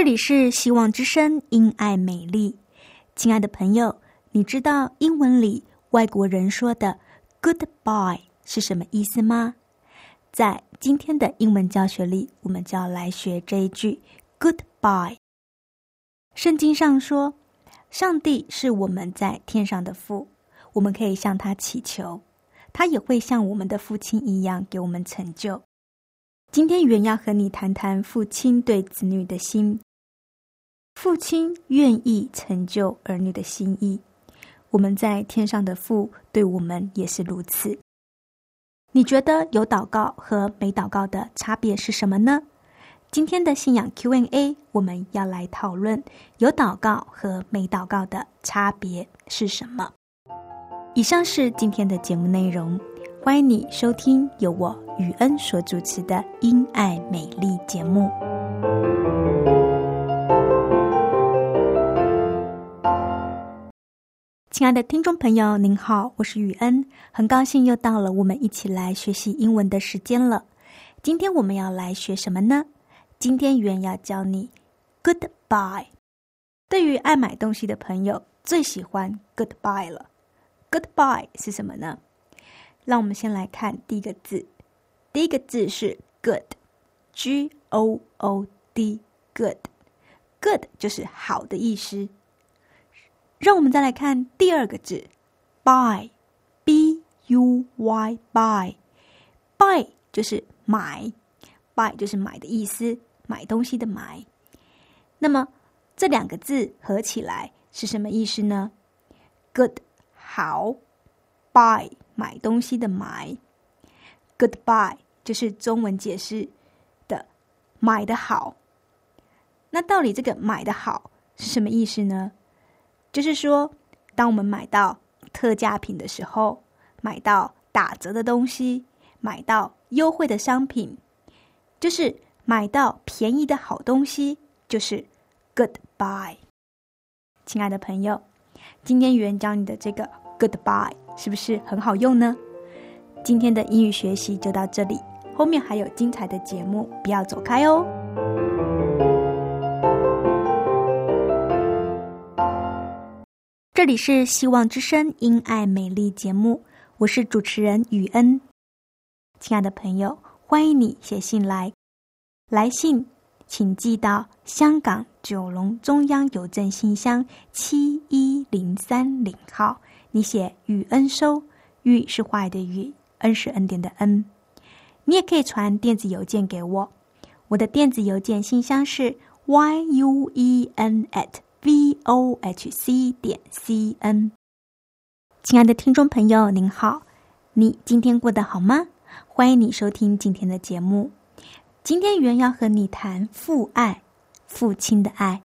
这里是希望之声，因爱美丽。亲爱的朋友，你知道英文里外国人说的 “goodbye” 是什么意思吗？在今天的英文教学里，我们就要来学这一句 “goodbye”。圣经上说，上帝是我们在天上的父，我们可以向他祈求，他也会像我们的父亲一样给我们成就。今天原要和你谈谈父亲对子女的心。父亲愿意成就儿女的心意，我们在天上的父对我们也是如此。你觉得有祷告和没祷告的差别是什么呢？今天的信仰 Q&A，我们要来讨论有祷告和没祷告的差别是什么。以上是今天的节目内容，欢迎你收听由我雨恩所主持的《因爱美丽》节目。亲爱的听众朋友，您好，我是雨恩，很高兴又到了我们一起来学习英文的时间了。今天我们要来学什么呢？今天语言要教你 goodbye。对于爱买东西的朋友，最喜欢 goodbye 了。goodbye 是什么呢？让我们先来看第一个字，第一个字是 good，g o o d，good，good 就是好的意思。让我们再来看第二个字，buy，b u y，buy，buy 就是买，buy 就是买的意思，买东西的买。那么这两个字合起来是什么意思呢？Good 好，buy 买东西的买，Goodbye 就是中文解释的买的好。那到底这个买的好是什么意思呢？就是说，当我们买到特价品的时候，买到打折的东西，买到优惠的商品，就是买到便宜的好东西，就是 goodbye。亲爱的朋友，今天语言教你的这个 goodbye 是不是很好用呢？今天的英语学习就到这里，后面还有精彩的节目，不要走开哦。这里是希望之声因爱美丽节目，我是主持人雨恩。亲爱的朋友，欢迎你写信来，来信请寄到香港九龙中央邮政信箱七一零三零号。你写雨恩收，雨是坏的雨，恩是恩典的恩。你也可以传电子邮件给我，我的电子邮件信箱是 y u e n at。V o h c 点 c n，亲爱的听众朋友，您好，你今天过得好吗？欢迎你收听今天的节目。今天原要和你谈父爱，父亲的爱。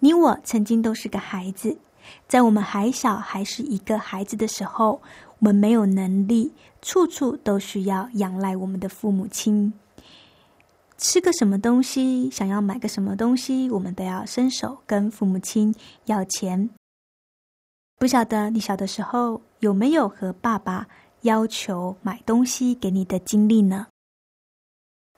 你我曾经都是个孩子，在我们还小还是一个孩子的时候，我们没有能力，处处都需要仰赖我们的父母亲。吃个什么东西，想要买个什么东西，我们都要伸手跟父母亲要钱。不晓得你小的时候有没有和爸爸要求买东西给你的经历呢？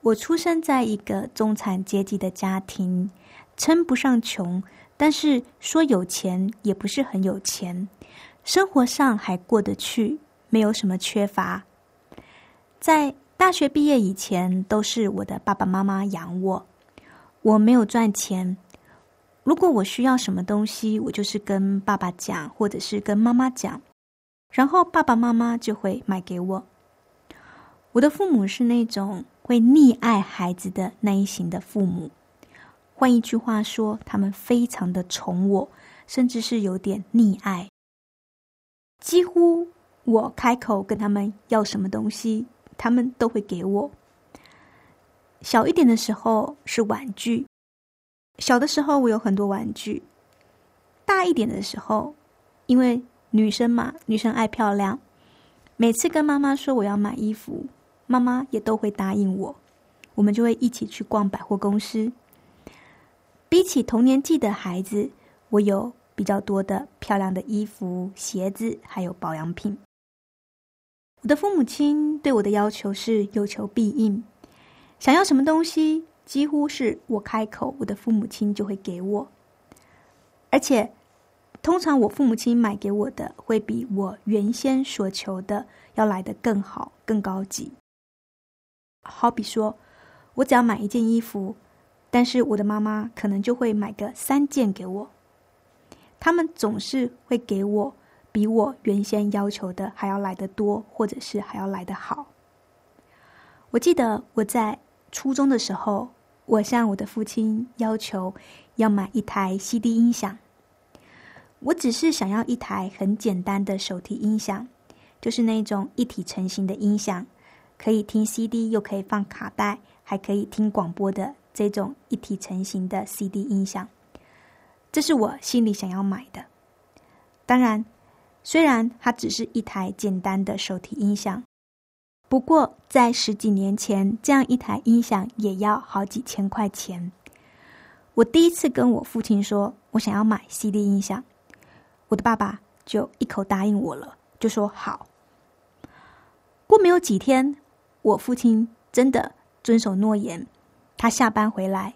我出生在一个中产阶级的家庭，称不上穷，但是说有钱也不是很有钱，生活上还过得去，没有什么缺乏。在大学毕业以前，都是我的爸爸妈妈养我，我没有赚钱。如果我需要什么东西，我就是跟爸爸讲，或者是跟妈妈讲，然后爸爸妈妈就会买给我。我的父母是那种会溺爱孩子的那一型的父母，换一句话说，他们非常的宠我，甚至是有点溺爱。几乎我开口跟他们要什么东西。他们都会给我。小一点的时候是玩具，小的时候我有很多玩具。大一点的时候，因为女生嘛，女生爱漂亮，每次跟妈妈说我要买衣服，妈妈也都会答应我。我们就会一起去逛百货公司。比起同年纪的孩子，我有比较多的漂亮的衣服、鞋子，还有保养品。我的父母亲对我的要求是有求必应，想要什么东西，几乎是我开口，我的父母亲就会给我。而且，通常我父母亲买给我的，会比我原先所求的要来的更好、更高级。好比说，我只要买一件衣服，但是我的妈妈可能就会买个三件给我。他们总是会给我。比我原先要求的还要来得多，或者是还要来得好。我记得我在初中的时候，我向我的父亲要求要买一台 CD 音响。我只是想要一台很简单的手提音响，就是那种一体成型的音响，可以听 CD 又可以放卡带，还可以听广播的这种一体成型的 CD 音响。这是我心里想要买的。当然。虽然它只是一台简单的手提音响，不过在十几年前，这样一台音响也要好几千块钱。我第一次跟我父亲说我想要买 CD 音响，我的爸爸就一口答应我了，就说好。过没有几天，我父亲真的遵守诺言，他下班回来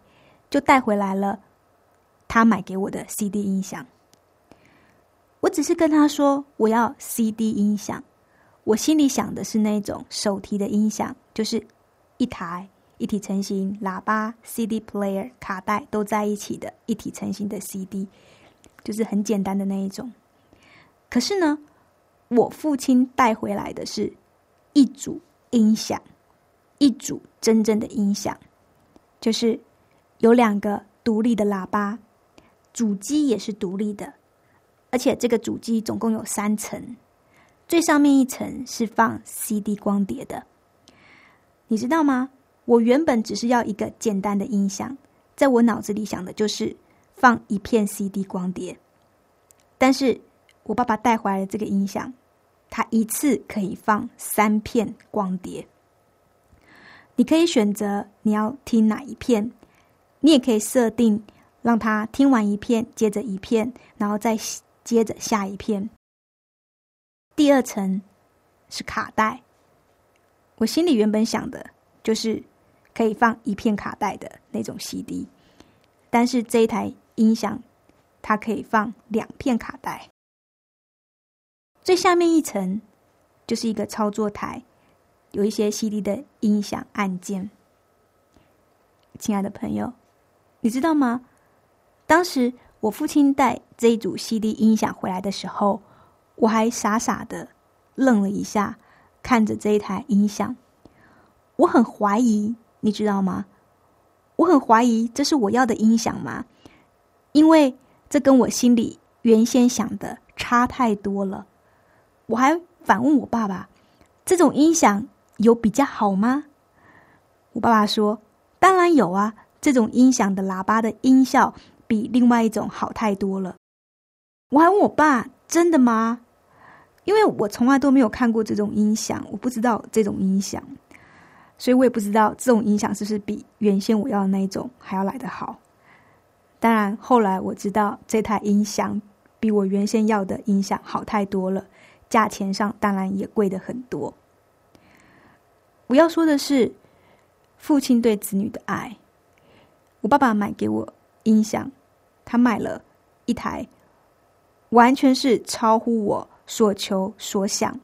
就带回来了他买给我的 CD 音响。我只是跟他说我要 CD 音响，我心里想的是那种手提的音响，就是一台一体成型喇叭、CD player、卡带都在一起的一体成型的 CD，就是很简单的那一种。可是呢，我父亲带回来的是一组音响，一组真正的音响，就是有两个独立的喇叭，主机也是独立的。而且这个主机总共有三层，最上面一层是放 CD 光碟的。你知道吗？我原本只是要一个简单的音响，在我脑子里想的就是放一片 CD 光碟。但是我爸爸带回来的这个音响，它一次可以放三片光碟。你可以选择你要听哪一片，你也可以设定让他听完一片接着一片，然后再。接着下一片，第二层是卡带。我心里原本想的就是可以放一片卡带的那种 CD，但是这一台音响它可以放两片卡带。最下面一层就是一个操作台，有一些 CD 的音响按键。亲爱的朋友，你知道吗？当时。我父亲带这一组 CD 音响回来的时候，我还傻傻的愣了一下，看着这一台音响，我很怀疑，你知道吗？我很怀疑这是我要的音响吗？因为这跟我心里原先想的差太多了。我还反问我爸爸：“这种音响有比较好吗？”我爸爸说：“当然有啊，这种音响的喇叭的音效。”比另外一种好太多了。我还问我爸：“真的吗？”因为我从来都没有看过这种音响，我不知道这种音响，所以我也不知道这种音响是不是比原先我要的那一种还要来得好。当然，后来我知道这台音响比我原先要的音响好太多了，价钱上当然也贵的很多。我要说的是，父亲对子女的爱。我爸爸买给我音响。他买了一台，完全是超乎我所求所想。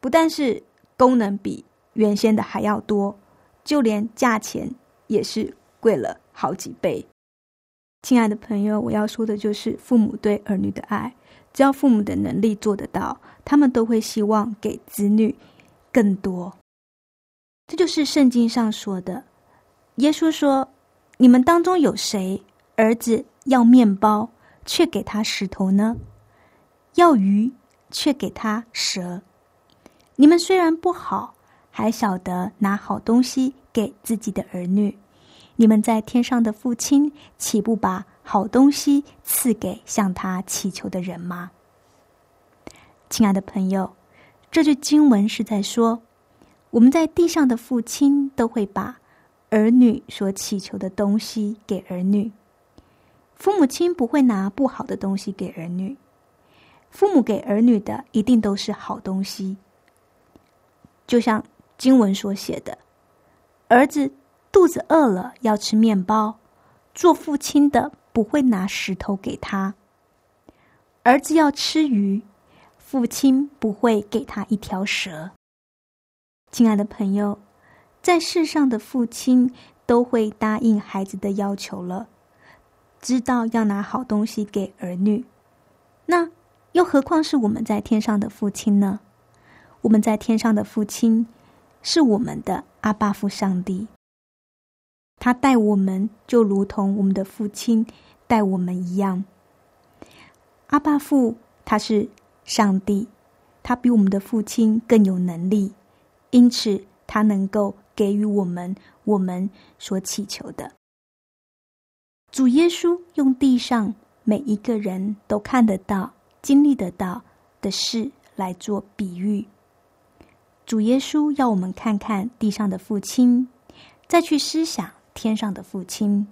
不但是功能比原先的还要多，就连价钱也是贵了好几倍。亲爱的朋友，我要说的就是父母对儿女的爱。只要父母的能力做得到，他们都会希望给子女更多。这就是圣经上说的。耶稣说：“你们当中有谁儿子要面包，却给他石头呢？要鱼，却给他蛇？你们虽然不好，还晓得拿好东西给自己的儿女。你们在天上的父亲，岂不把？”好东西赐给向他祈求的人吗？亲爱的朋友，这句经文是在说，我们在地上的父亲都会把儿女所祈求的东西给儿女。父母亲不会拿不好的东西给儿女，父母给儿女的一定都是好东西。就像经文所写的，儿子肚子饿了要吃面包，做父亲的。不会拿石头给他。儿子要吃鱼，父亲不会给他一条蛇。亲爱的朋友，在世上的父亲都会答应孩子的要求了，知道要拿好东西给儿女。那又何况是我们在天上的父亲呢？我们在天上的父亲是我们的阿爸父上帝，他待我们就如同我们的父亲。待我们一样，阿爸父他是上帝，他比我们的父亲更有能力，因此他能够给予我们我们所祈求的。主耶稣用地上每一个人都看得到、经历得到的事来做比喻。主耶稣要我们看看地上的父亲，再去思想天上的父亲。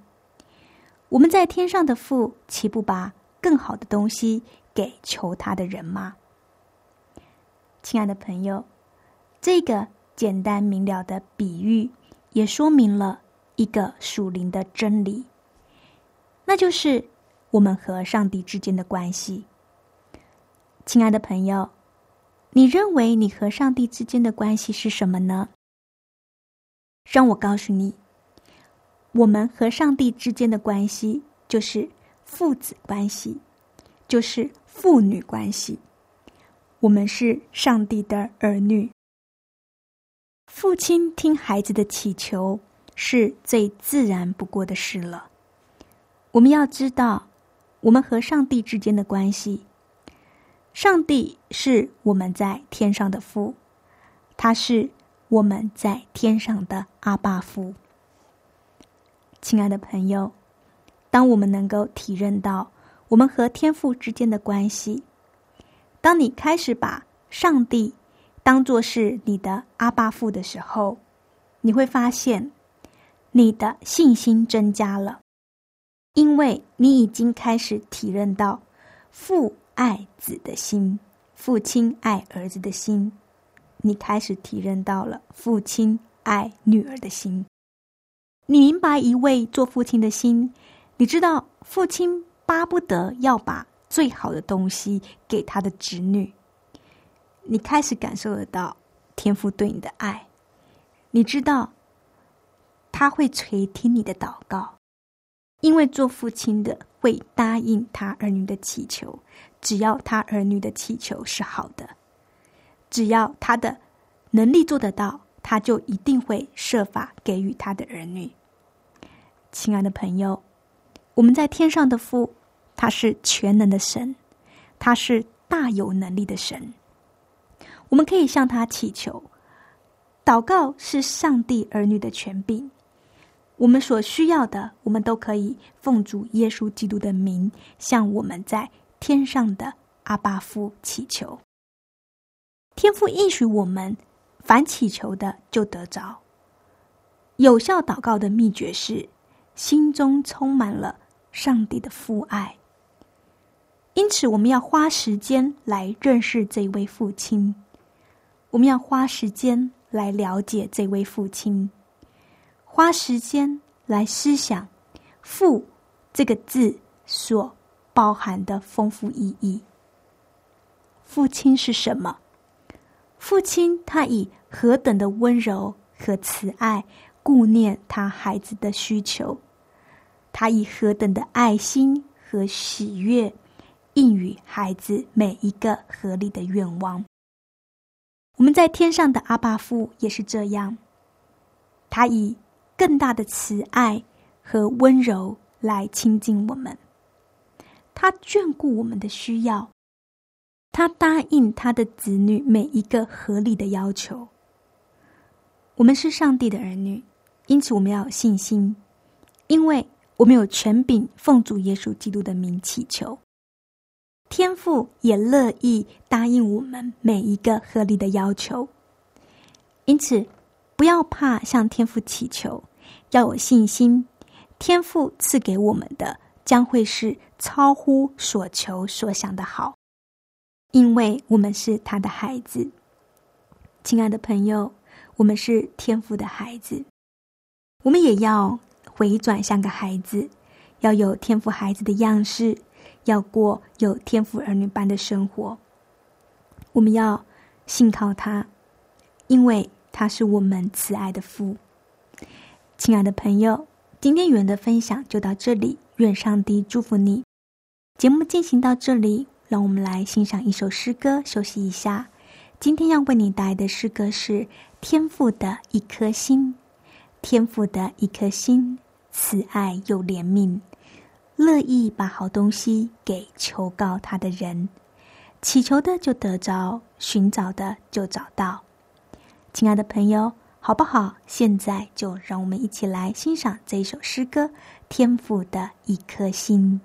我们在天上的父，岂不把更好的东西给求他的人吗？亲爱的朋友，这个简单明了的比喻，也说明了一个属灵的真理，那就是我们和上帝之间的关系。亲爱的朋友，你认为你和上帝之间的关系是什么呢？让我告诉你。我们和上帝之间的关系就是父子关系，就是父女关系。我们是上帝的儿女。父亲听孩子的祈求是最自然不过的事了。我们要知道，我们和上帝之间的关系，上帝是我们在天上的父，他是我们在天上的阿爸父。亲爱的朋友，当我们能够体认到我们和天父之间的关系，当你开始把上帝当做是你的阿爸父的时候，你会发现你的信心增加了，因为你已经开始体认到父爱子的心，父亲爱儿子的心，你开始体认到了父亲爱女儿的心。你明白一位做父亲的心，你知道父亲巴不得要把最好的东西给他的侄女。你开始感受得到天父对你的爱，你知道他会垂听你的祷告，因为做父亲的会答应他儿女的祈求，只要他儿女的祈求是好的，只要他的能力做得到。他就一定会设法给予他的儿女。亲爱的朋友，我们在天上的父，他是全能的神，他是大有能力的神。我们可以向他祈求，祷告是上帝儿女的权柄。我们所需要的，我们都可以奉主耶稣基督的名，向我们在天上的阿爸父祈求。天父应许我们。凡祈求的就得着。有效祷告的秘诀是心中充满了上帝的父爱。因此，我们要花时间来认识这位父亲，我们要花时间来了解这位父亲，花时间来思想“父”这个字所包含的丰富意义。父亲是什么？父亲他以何等的温柔和慈爱顾念他孩子的需求，他以何等的爱心和喜悦应允孩子每一个合理的愿望。我们在天上的阿爸父也是这样，他以更大的慈爱和温柔来亲近我们，他眷顾我们的需要。他答应他的子女每一个合理的要求。我们是上帝的儿女，因此我们要有信心，因为我们有权柄奉主耶稣基督的名祈求。天父也乐意答应我们每一个合理的要求，因此不要怕向天父祈求，要有信心。天父赐给我们的将会是超乎所求所想的好。因为我们是他的孩子，亲爱的朋友，我们是天父的孩子，我们也要回转像个孩子，要有天赋孩子的样式，要过有天赋儿女般的生活。我们要信靠他，因为他是我们慈爱的父。亲爱的朋友，今天语文的分享就到这里，愿上帝祝福你。节目进行到这里。让我们来欣赏一首诗歌，休息一下。今天要为你带来的诗歌是《天赋的一颗心》。天赋的一颗心，慈爱又怜悯，乐意把好东西给求告他的人。祈求的就得着，寻找的就找到。亲爱的朋友，好不好？现在就让我们一起来欣赏这一首诗歌《天赋的一颗心》。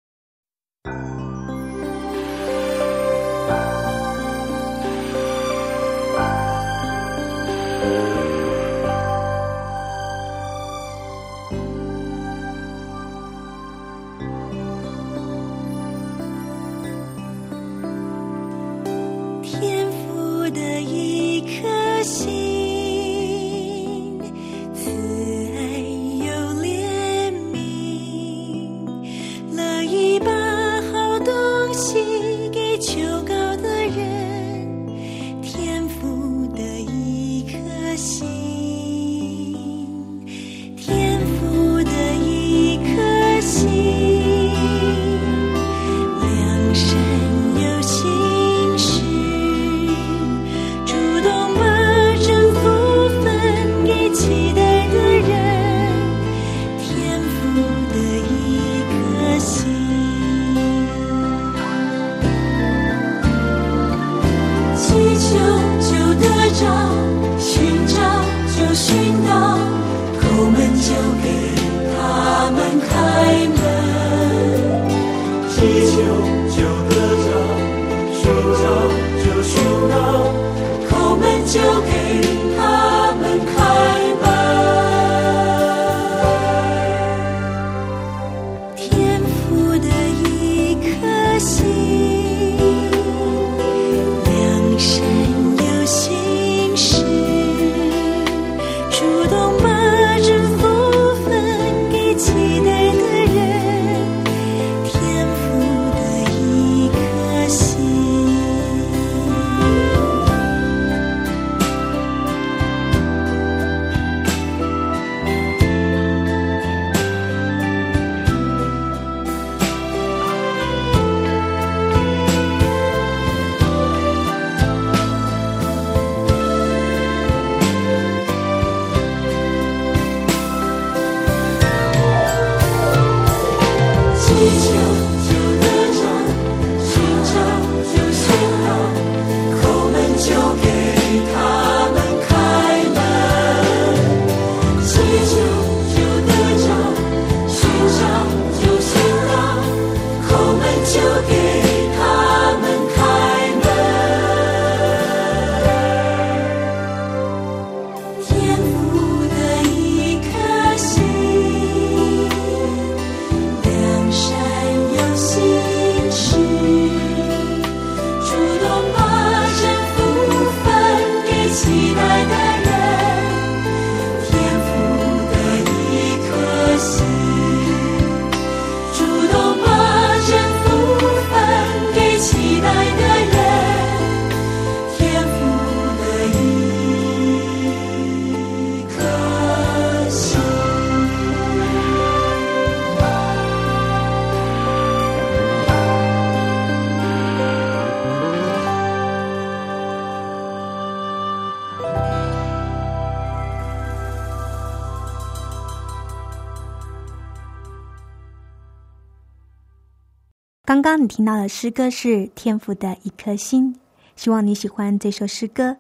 刚刚你听到的诗歌是《天赋的一颗心》，希望你喜欢这首诗歌。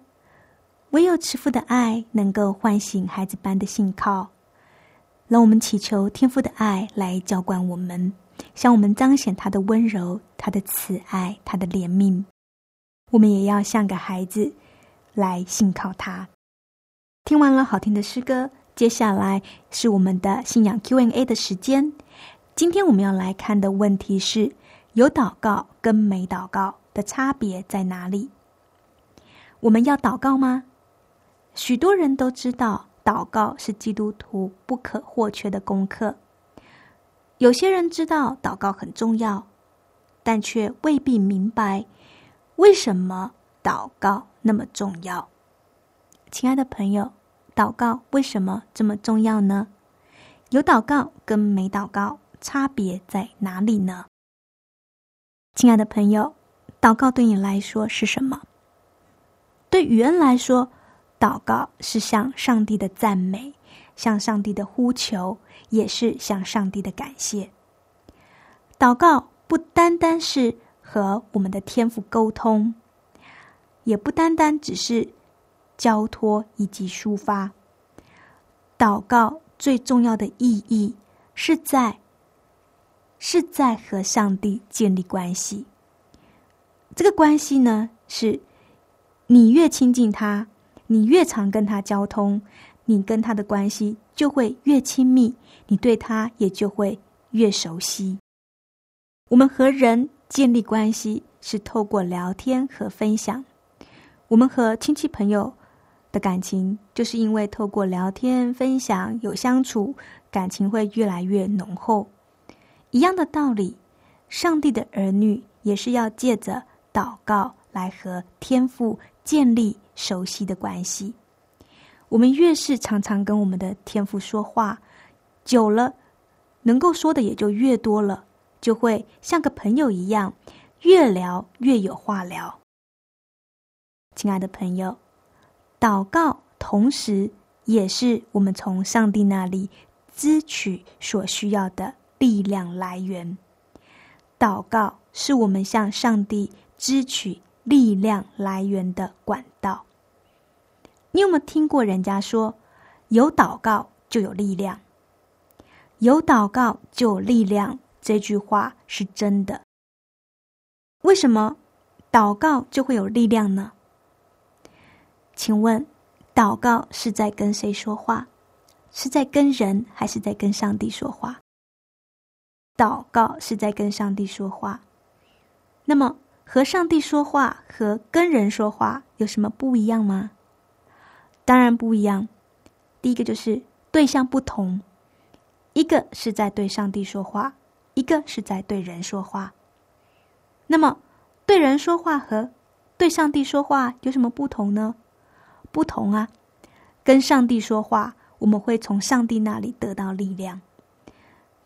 唯有慈父的爱能够唤醒孩子般的信靠，让我们祈求天父的爱来浇灌我们，向我们彰显他的温柔、他的慈爱、他的怜悯。我们也要像个孩子来信靠他。听完了好听的诗歌，接下来是我们的信仰 Q&A 的时间。今天我们要来看的问题是：有祷告跟没祷告的差别在哪里？我们要祷告吗？许多人都知道，祷告是基督徒不可或缺的功课。有些人知道祷告很重要，但却未必明白为什么祷告那么重要。亲爱的朋友，祷告为什么这么重要呢？有祷告跟没祷告差别在哪里呢？亲爱的朋友，祷告对你来说是什么？对雨恩来说。祷告是向上帝的赞美，向上帝的呼求，也是向上帝的感谢。祷告不单单是和我们的天赋沟通，也不单单只是交托以及抒发。祷告最重要的意义是在是在和上帝建立关系。这个关系呢，是你越亲近他。你越常跟他交通，你跟他的关系就会越亲密，你对他也就会越熟悉。我们和人建立关系是透过聊天和分享，我们和亲戚朋友的感情就是因为透过聊天分享有相处，感情会越来越浓厚。一样的道理，上帝的儿女也是要借着祷告来和天父建立。熟悉的关系，我们越是常常跟我们的天父说话，久了，能够说的也就越多了，就会像个朋友一样，越聊越有话聊。亲爱的朋友，祷告同时也是我们从上帝那里支取所需要的力量来源。祷告是我们向上帝支取力量来源的管道。你有没有听过人家说“有祷告就有力量”？有祷告就有力量，这句话是真的。为什么祷告就会有力量呢？请问，祷告是在跟谁说话？是在跟人，还是在跟上帝说话？祷告是在跟上帝说话。那么，和上帝说话和跟人说话有什么不一样吗？当然不一样。第一个就是对象不同，一个是在对上帝说话，一个是在对人说话。那么，对人说话和对上帝说话有什么不同呢？不同啊！跟上帝说话，我们会从上帝那里得到力量；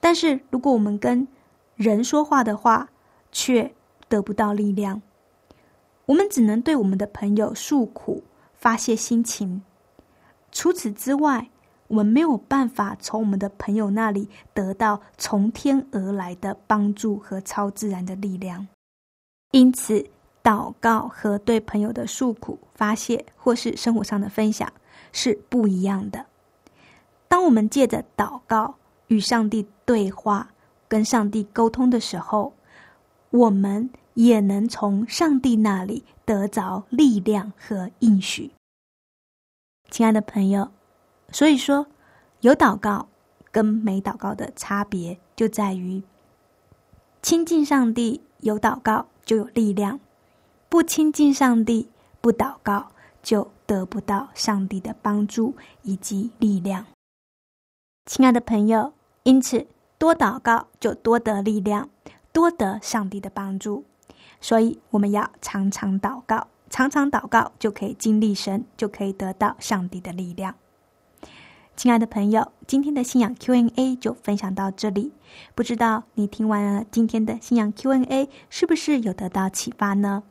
但是如果我们跟人说话的话，却得不到力量。我们只能对我们的朋友诉苦、发泄心情。除此之外，我们没有办法从我们的朋友那里得到从天而来的帮助和超自然的力量。因此，祷告和对朋友的诉苦、发泄，或是生活上的分享是不一样的。当我们借着祷告与上帝对话、跟上帝沟通的时候，我们也能从上帝那里得着力量和应许。亲爱的朋友，所以说，有祷告跟没祷告的差别就在于：亲近上帝有祷告就有力量，不亲近上帝不祷告就得不到上帝的帮助以及力量。亲爱的朋友，因此多祷告就多得力量，多得上帝的帮助，所以我们要常常祷告。常常祷告就可以经历神，就可以得到上帝的力量。亲爱的朋友，今天的信仰 Q&A 就分享到这里。不知道你听完了今天的信仰 Q&A，是不是有得到启发呢？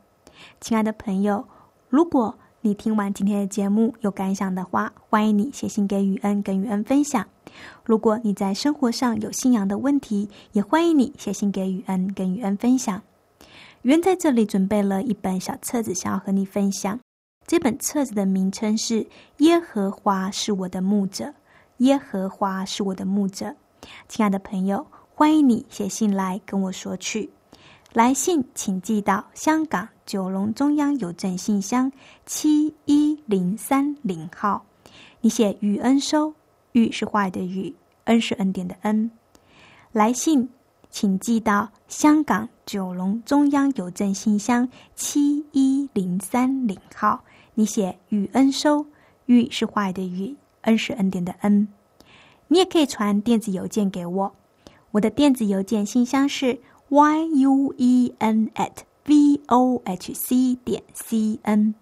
亲爱的朋友，如果你听完今天的节目有感想的话，欢迎你写信给雨恩，跟雨恩分享。如果你在生活上有信仰的问题，也欢迎你写信给雨恩，跟雨恩分享。雨恩在这里准备了一本小册子，想要和你分享。这本册子的名称是《耶和华是我的牧者》，耶和华是我的牧者。亲爱的朋友，欢迎你写信来跟我说去。来信请寄到香港九龙中央邮政信箱七一零三零号。你写雨恩收，雨是坏的雨，恩是恩典的恩。来信请寄到香港九龙中央邮政信箱七一零三零号。你写雨恩收，雨是坏的雨，恩是恩典的恩。你也可以传电子邮件给我，我的电子邮件信箱是。y u e n at v o h c 点 c n，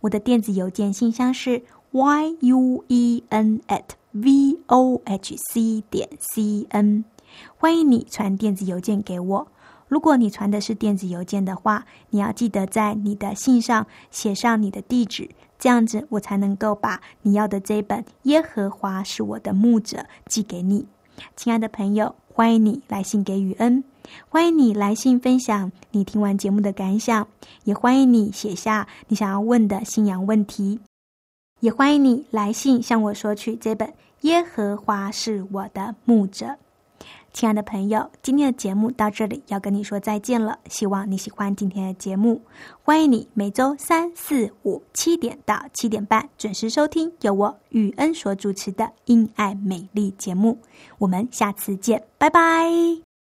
我的电子邮件信箱是 y u e n at v o h c 点 c n，欢迎你传电子邮件给我。如果你传的是电子邮件的话，你要记得在你的信上写上你的地址，这样子我才能够把你要的这本《耶和华是我的牧者》寄给你。亲爱的朋友，欢迎你来信给雨恩。欢迎你来信分享你听完节目的感想，也欢迎你写下你想要问的信仰问题，也欢迎你来信向我索取这本《耶和华是我的牧者》。亲爱的朋友，今天的节目到这里要跟你说再见了，希望你喜欢今天的节目。欢迎你每周三四五七点到七点半准时收听由我雨恩所主持的《因爱美丽》节目。我们下次见，拜拜。